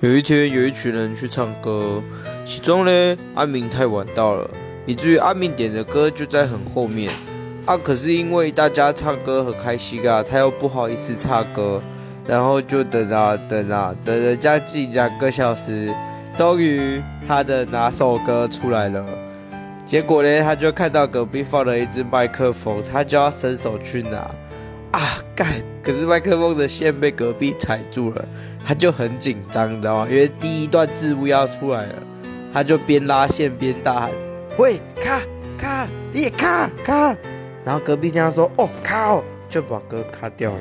有一天，有一群人去唱歌，其中呢，阿明太晚到了，以至于阿明点的歌就在很后面。啊，可是因为大家唱歌很开心啊，他又不好意思唱歌，然后就等啊等啊，等了将近两个小时，终于他的拿手歌出来了。结果呢，他就看到隔壁放了一支麦克风，他就要伸手去拿。啊，干！可是麦克风的线被隔壁踩住了，他就很紧张，你知道吗？因为第一段字幕要出来了，他就边拉线边大喊：“喂，卡卡，你也卡卡！”然后隔壁听他说：“哦，卡哦！”就把歌卡掉了。